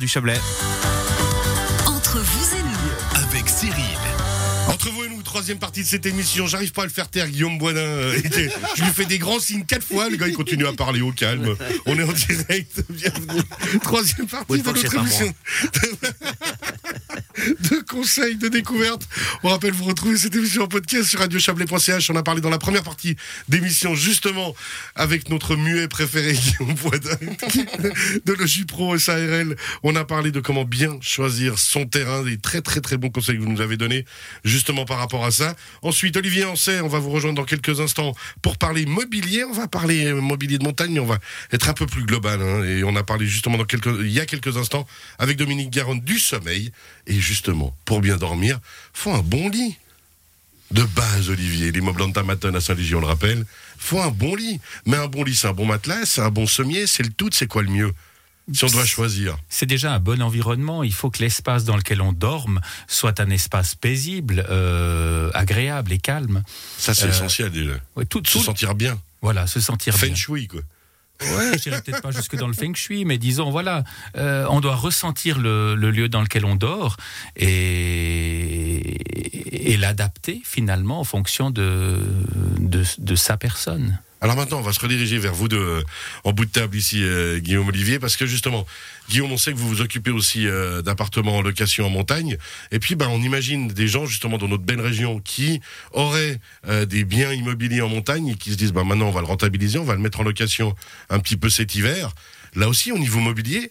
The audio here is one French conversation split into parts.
du Chablais. Entre vous et nous, avec Cyril. Entre vous et nous, troisième partie de cette émission. J'arrive pas à le faire taire, Guillaume Boisdin. euh, Je lui fais des grands signes quatre fois. Le gars, il continue à parler au calme. On est en direct. Bienvenue. Troisième partie Oui, de notre émission. de conseils, de découvertes. On rappelle, vous retrouvez cette émission en podcast sur radiochablais.ch. On a parlé dans la première partie d'émission, justement, avec notre muet préféré, Guillaume Boisdin, de Logis Pro SARL. On a parlé de comment bien choisir son terrain, des très très très bons conseils que vous nous avez donnés, justement par rapport à ça. Ensuite, Olivier Ancet, on va vous rejoindre dans quelques instants pour parler mobilier. On va parler euh, mobilier de montagne, on va être un peu plus global. hein. et on a parlé justement il y a quelques instants avec Dominique Garonne du sommeil. Justement, pour bien dormir, faut un bon lit. De base, Olivier, l'immeuble Antamaton à Saint-Légion, on le rappelle, faut un bon lit. Mais un bon lit, c'est un bon matelas, c'est un bon sommier, c'est le tout, c'est quoi le mieux? Si on doit choisir. C'est déjà un bon environnement. Il faut que l'espace dans lequel on dorme soit un espace paisible, euh, agréable et calme. Ça, c'est Euh, essentiel déjà. Ouais, tout, Se tout- sentir bien. voilà, se sentir bien. Feng shui, quoi. Ouais, je dirais peut-être pas jusque dans le feng shui, mais disons, voilà, euh, on doit ressentir le, le lieu dans lequel on dort et, et l'adapter finalement en fonction de, de, sa personne. Alors maintenant, on va se rediriger vers vous deux, en bout de table ici, euh, Guillaume Olivier, parce que justement, Guillaume, on sait que vous vous occupez aussi euh, d'appartements en location en montagne, et puis ben, on imagine des gens justement dans notre belle région qui auraient euh, des biens immobiliers en montagne et qui se disent, ben, maintenant on va le rentabiliser, on va le mettre en location un petit peu cet hiver. Là aussi, au niveau mobilier,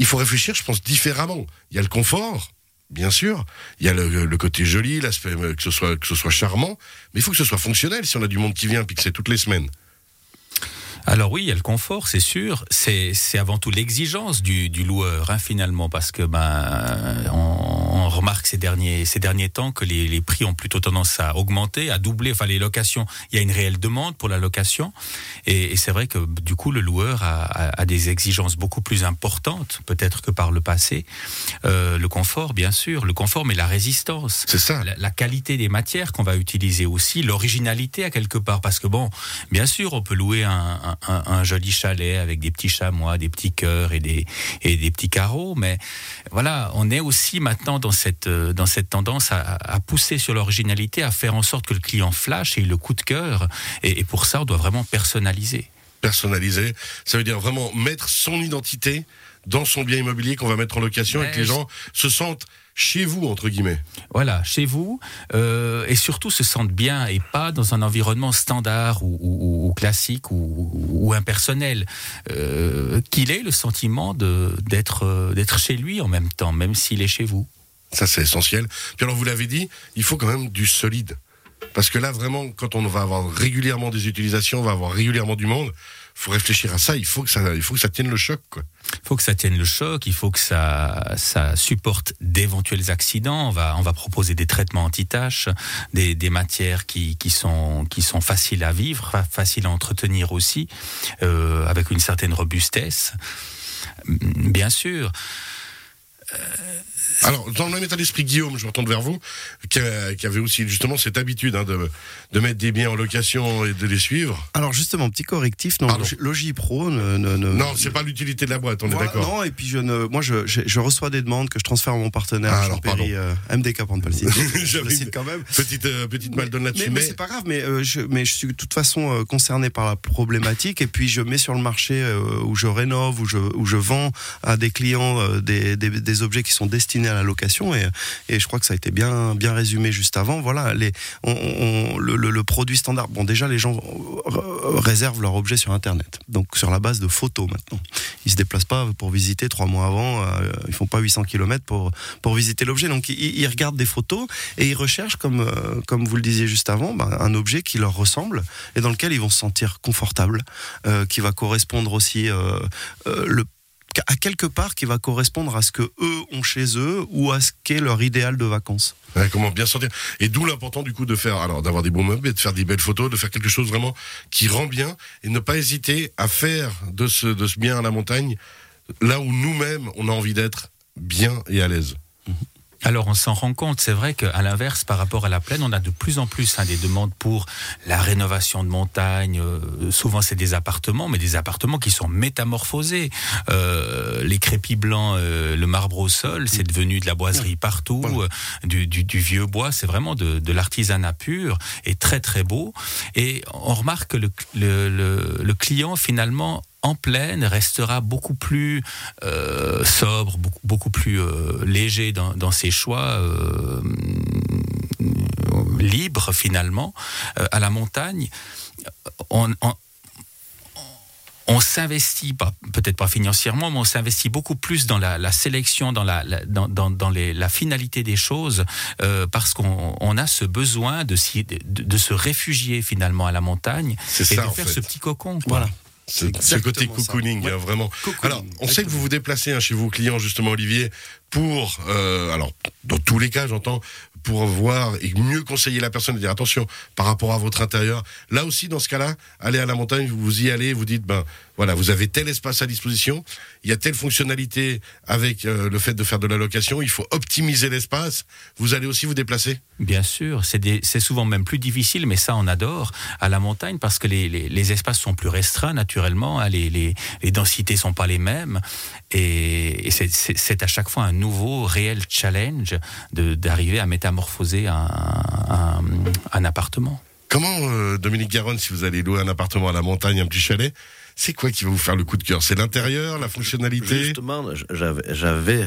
il faut réfléchir, je pense, différemment. Il y a le confort. Bien sûr, il y a le, côté joli, l'aspect euh, que ce soit que ce soit charmant, mais il faut que ce soit fonctionnel. Si on a du monde qui vient, puis que c'est toutes les semaines. Alors oui, il y a le confort, c'est sûr. C'est c'est avant tout l'exigence du, du loueur, hein, finalement, parce que ben on, on remarque ces derniers ces derniers temps que les, les prix ont plutôt tendance à augmenter, à doubler. Enfin, les locations, il y a une réelle demande pour la location, et, et c'est vrai que du coup le loueur a, a- a des exigences beaucoup plus importantes, peut-être que par le passé. Euh, le confort, bien sûr, le confort, mais la résistance C'est ça. la, la qualité des matières qu'on va utiliser aussi, l'originalité à quelque part, parce que bon, bien sûr, on peut louer un, un- un- un joli chalet avec des petits chamois, des petits cœurs et des, et des petits carreaux, mais voilà, on est aussi maintenant dans cette, euh, dans cette tendance à, à pousser sur l'originalité, à faire en sorte que le client flash et le coup de cœur, et, et pour ça, on doit vraiment personnaliser. personnalisé. Ça veut dire vraiment mettre son identité dans son bien immobilier qu'on va mettre en location et que les gens se sentent chez vous, entre guillemets. Voilà, chez vous, euh, et surtout se sentent bien et pas dans un environnement standard ou, ou- ou classique ou, ou impersonnel. Euh, qu'il ait le sentiment d'être chez lui en même temps, même s'il est chez vous. Ça, c'est essentiel. Puis alors, vous l'avez dit, il faut quand même du solide. Parce que là, vraiment, quand on va avoir régulièrement des utilisations, on va avoir régulièrement du monde, faut réfléchir à ça. Il faut que ça, il faut que ça tienne le choc. Il faut que ça tienne le choc, il faut que ça, ça supporte d'éventuels accidents. On va, on va proposer des traitements anti-taches, des, des matières qui, qui, sont, qui sont faciles à vivre, fa- faciles à entretenir aussi, euh, avec une certaine robustesse. Bien sûr. Alors, dans le même état d'esprit, Guillaume, je me retourne vers vous, qui, a- qui avait aussi justement cette habitude hein, de, de mettre des biens en location et de les suivre. Alors justement, petit correctif, non, Logipro ne, ne, ne- Non, c'est pas l'utilité de la boîte, on Voilà, est d'accord. Non, et puis je ne, moi je, je, je reçois des demandes que je transfère à mon partenaire Ah, alors, Perry, euh, MDK pour ne pas le citer. je le cite quand même. petite, euh, petite mal donne Mais, là-dessus, mais mais, c'est pas grave, mais, euh, je, mais je suis de toute façon euh, concerné par la problématique et puis je mets sur le marché euh, où je rénove, où je, où je vends à des clients euh, des, des, des objets qui sont destinés à la location et, et je crois que ça a été bien, bien résumé juste avant. Voilà, les, on, le, produit standard. Bon, déjà, les gens réservent leur objet sur Internet, donc sur la base de photos maintenant. Ils se déplacent pas pour visiter trois mois avant, euh, ils font pas 800 km pour, pour visiter l'objet. Donc ils, regardent des photos et ils recherchent, comme, euh, comme vous le disiez juste avant, ben, un objet qui leur ressemble et dans lequel ils vont se sentir confortables, euh, qui va correspondre aussi euh, le à quelque part qui va correspondre à ce que eux ont chez eux ou à ce qu'est leur idéal de vacances. Ouais, comment bien sortir. Et d'où l'important du coup de faire, alors d'avoir des bons meubles et de faire des belles photos, de faire quelque chose vraiment qui rend bien et ne pas hésiter à faire de ce, de ce bien à la montagne là où nous-mêmes on a envie d'être bien et à l'aise. Alors on s'en rend compte, c'est vrai qu'à l'inverse, par rapport à la plaine, on a de plus en plus hein, des demandes pour la rénovation de montagne. Euh, souvent c'est des appartements, mais des appartements qui sont métamorphosés. Euh, les crépis blancs, euh, le marbre au sol, c'est devenu de la boiserie partout, euh, du, du, du, vieux bois, c'est vraiment de, de l'artisanat pur et très très beau. Et on remarque que le, le, le, le client finalement en plaine restera beaucoup plus euh, sobre, beaucoup, beaucoup plus euh, léger dans, dans, ses choix, euh, libre finalement. Euh, à la montagne, on, on on s'investit, peut-être pas financièrement, mais on s'investit beaucoup plus dans la, la sélection, dans la, la dans, dans, dans les, la finalité des choses, euh, parce qu'on on a ce besoin de, de, de, se réfugier finalement à la montagne et ça, de faire fait. ce petit cocon. Quoi. Voilà. Ce, ce, côté cocooning, hein, vraiment. Cocooning. Alors, on sait que vous vous déplacez hein, chez vos clients, justement, Olivier, pour, euh, alors, dans tous les cas, j'entends, pour voir et mieux conseiller la personne et dire attention par rapport à votre intérieur. Là aussi, dans ce cas-là, allez à la montagne, vous y allez, vous dites ben voilà, vous avez tel espace à disposition, il y a telle fonctionnalité avec euh, le fait de faire de la location, il faut optimiser l'espace. Vous allez aussi vous déplacer. Bien sûr, c'est souvent même plus difficile, mais ça on adore à la montagne parce que les, les, espaces sont plus restreints naturellement, hein, les, les, les densités sont pas les mêmes et, et c'est à chaque fois un nouveau réel challenge d'arriver à métamorphoser un, un, appartement. Comment, euh, Dominique Garonne, si vous allez louer un appartement à la montagne, un petit chalet, c'est quoi qui va vous faire le coup de cœur? C'est l'intérieur, la fonctionnalité? Justement, j'avais,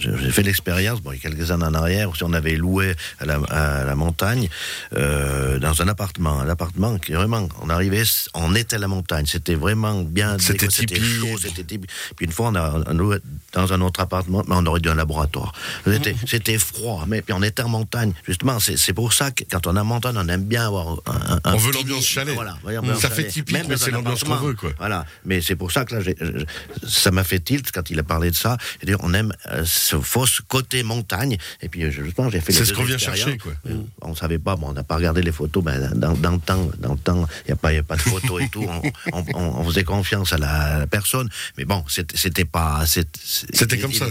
j'ai fait l'expérience, bon, il y a quelques années en arrière, si on avait loué à la, à la montagne, euh, dans un appartement, un appartement qui vraiment, on arrivait, on était à la montagne, c'était vraiment bien, c'était chaud, c'était typique. Puis une fois, on a on loué dans un autre appartement, mais on aurait dû un laboratoire. C'était, c'était froid, mais puis on était en montagne. Justement, c'est pour ça que quand on est en montagne, on aime bien avoir un. un on veut l'ambiance chalet. Voilà, ça chalet. fait typique, Même mais c'est l'ambiance qu'on veut, quoi. Voilà, mais c'est pour ça que là, j ai, ça m'a fait tilt quand il a parlé de ça. Et on aime euh, ce fausse côté montagne. Et puis justement, j'ai fait. C'est ce qu'on vient chercher, quoi. Euh, on savait pas, bon, on n'a pas regardé les photos. Ben, dans, dans le temps, dans le temps, il n'y a pas, y a pas de photos et tout. On, on, on, faisait confiance à la, à la personne. Mais bon, c'était pas. C'était comme ça.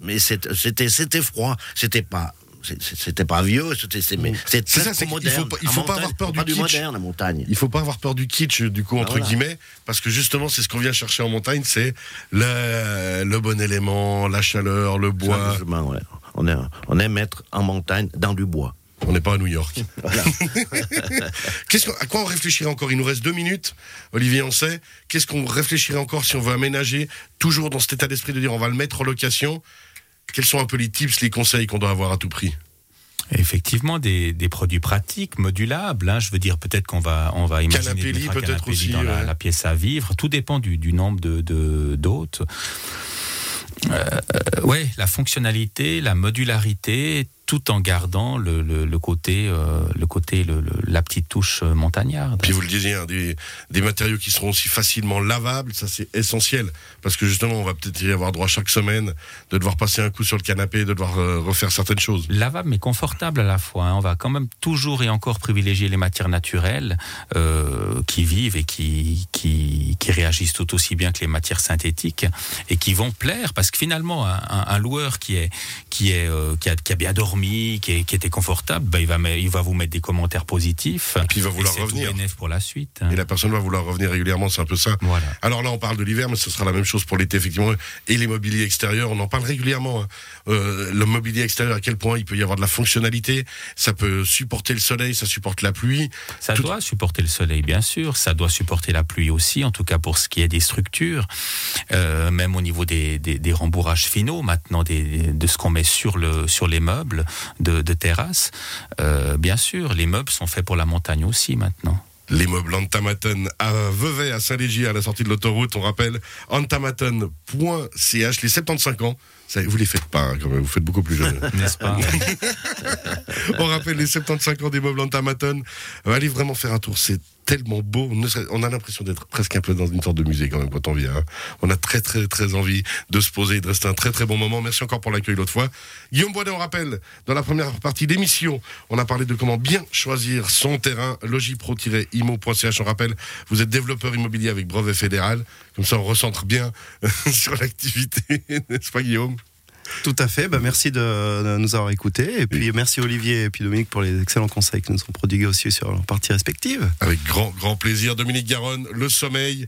Mais c'était c'était froid. C'était pas c'était pas vieux, c'était c'est ça, c'est moderne. Il faut pas, il faut pas avoir peur du kitsch. moderne, la montagne. Il faut pas avoir peur du kitsch du coup entre ah, voilà. guillemets parce que justement c'est ce qu'on vient chercher en montagne, c'est le, le bon élément, la chaleur, le bois. Ouais. On, est, on aime être en montagne dans du bois. On n'est pas à New York. Voilà. À quoi on réfléchirait encore? Il nous reste deux minutes. Olivier, on sait. Qu'est-ce qu'on réfléchirait encore si on veut aménager Toujours dans cet état d'esprit de dire on va le mettre en location. Quels sont un peu les tips, les conseils qu'on doit avoir à tout prix Effectivement, des, des, produits pratiques, modulables. Hein. Je veux dire, peut-être qu'on va, on va imaginer canapé peut-être aussi dans la, la, pièce à vivre. Tout dépend du, du nombre de d'hôtes. Euh, ouais, la fonctionnalité, la modularité, tout en gardant le, le, le côté, euh, le côté le, la petite touche montagnarde. Puis vous le disiez, hein, des, des, matériaux qui seront aussi facilement lavables, ça c'est essentiel. Parce que justement, on va peut-être y avoir droit chaque semaine de devoir passer un coup sur le canapé, de devoir euh, refaire certaines choses. Lavable mais confortable à la fois. Hein. On va quand même toujours et encore privilégier les matières naturelles euh, qui vivent et qui, qui, qui, réagissent tout aussi bien que les matières synthétiques et qui vont plaire. Parce que finalement, un, un, un loueur qui, est, qui, est, euh, qui, a, qui a bien dormi, qui, est, qui, était confortable, ben il, va, il va vous mettre des commentaires positifs. Et puis il va vouloir revenir. pour la suite. Et la personne va vouloir revenir régulièrement, c'est un peu ça. Voilà. Alors là, on parle de l'hiver, mais ce sera la même chose pour l'été, effectivement. Et les mobiliers extérieurs, on en parle régulièrement. Hein. Euh, le mobilier extérieur, à quel point il peut y avoir de la fonctionnalité, ça peut supporter le soleil, ça supporte la pluie. Ça Tout... doit supporter le soleil, bien sûr. Ça doit supporter la pluie aussi, en tout cas pour ce qui est des structures. Euh, même au niveau des, des, des rembourrages finaux, maintenant, des, de ce qu'on met sur, le, sur les meubles de, de terrasse. Euh, bien sûr, les meubles sont faits pour la montagne aussi maintenant. Les meubles Antamaton à Vevey, à Saint-Légier, à la sortie de l'autoroute. On rappelle antamaton.ch, les 75 ans. Ça, vous les faites pas, hein, quand même. Vous faites beaucoup plus jeune. N'est-ce pas On rappelle les 75 ans des meubles Antamaton. Allez vraiment faire un tour. C'est tellement beau. On a l'impression d'être presque un peu dans une sorte de musée quand même quand on vient. Hein. On a très très très envie de se poser de rester un très très bon moment. Merci encore pour l'accueil l'autre fois. Guillaume Boidet, on rappelle, dans la première partie d'émission, on a parlé de comment bien choisir son terrain. Logipro-imo.ch. On rappelle, vous êtes développeur immobilier avec brevet fédéral. Comme ça, on recentre bien sur l'activité, n'est-ce pas Guillaume? Tout à fait. Bah, merci de, de nous avoir écoutés. Et puis merci Olivier et puis Dominique pour les excellents conseils que nous ont prodigués aussi sur leurs parties respectives. Avec grand, grand plaisir. Dominique Garonne, le sommeil.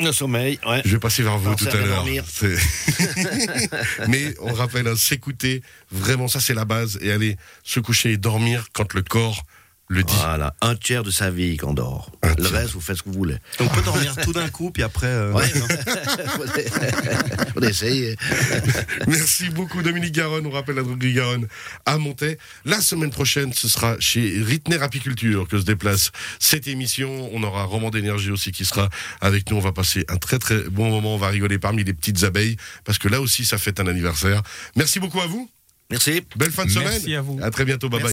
Le sommeil, ouais. Je vais passer vers vous tout à va l'heure. Mais on rappelle, hein, s'écouter, vraiment, ça c'est la base. Et aller se coucher et dormir quand le corps le dit. Voilà, un tiers de sa vie qu'on dort. Un Le tiers. reste, vous faites ce que vous voulez. On peut dormir tout d'un coup, puis après. euh, Ouais. non. Faut essayer. Merci beaucoup Dominique Garonne. On rappelle la droguerie Garonne à Montaix. La semaine prochaine, ce sera chez Ritner Apiculture que se déplace cette émission. On aura Roman d'énergie aussi qui sera avec nous. On va passer un très très bon moment. On va rigoler parmi les petites abeilles parce que là aussi, ça fête un anniversaire. Merci beaucoup à vous. Merci. Belle fin de Merci semaine. à vous. À très bientôt. Bye bye.